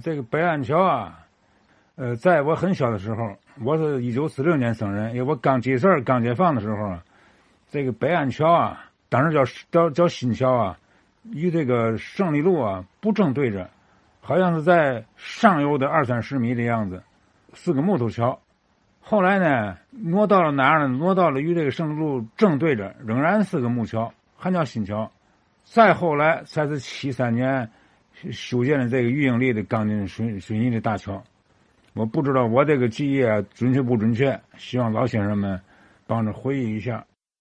这个北岸桥啊，呃，在我很小的时候，我是一九四六年生人，因为我刚记事儿、刚解放的时候啊，这个北岸桥啊，当时叫叫叫新桥啊，与这个胜利路啊不正对着，好像是在上游的二三十米的样子，是个木头桥。后来呢，挪到了哪儿呢？挪到了与这个胜利路正对着，仍然是个木桥，还叫新桥。再后来才是七三年修建了这个玉英里的钢筋水水泥的大桥。我不知道我这个记忆啊准确不准确，希望老先生们帮着回忆一下。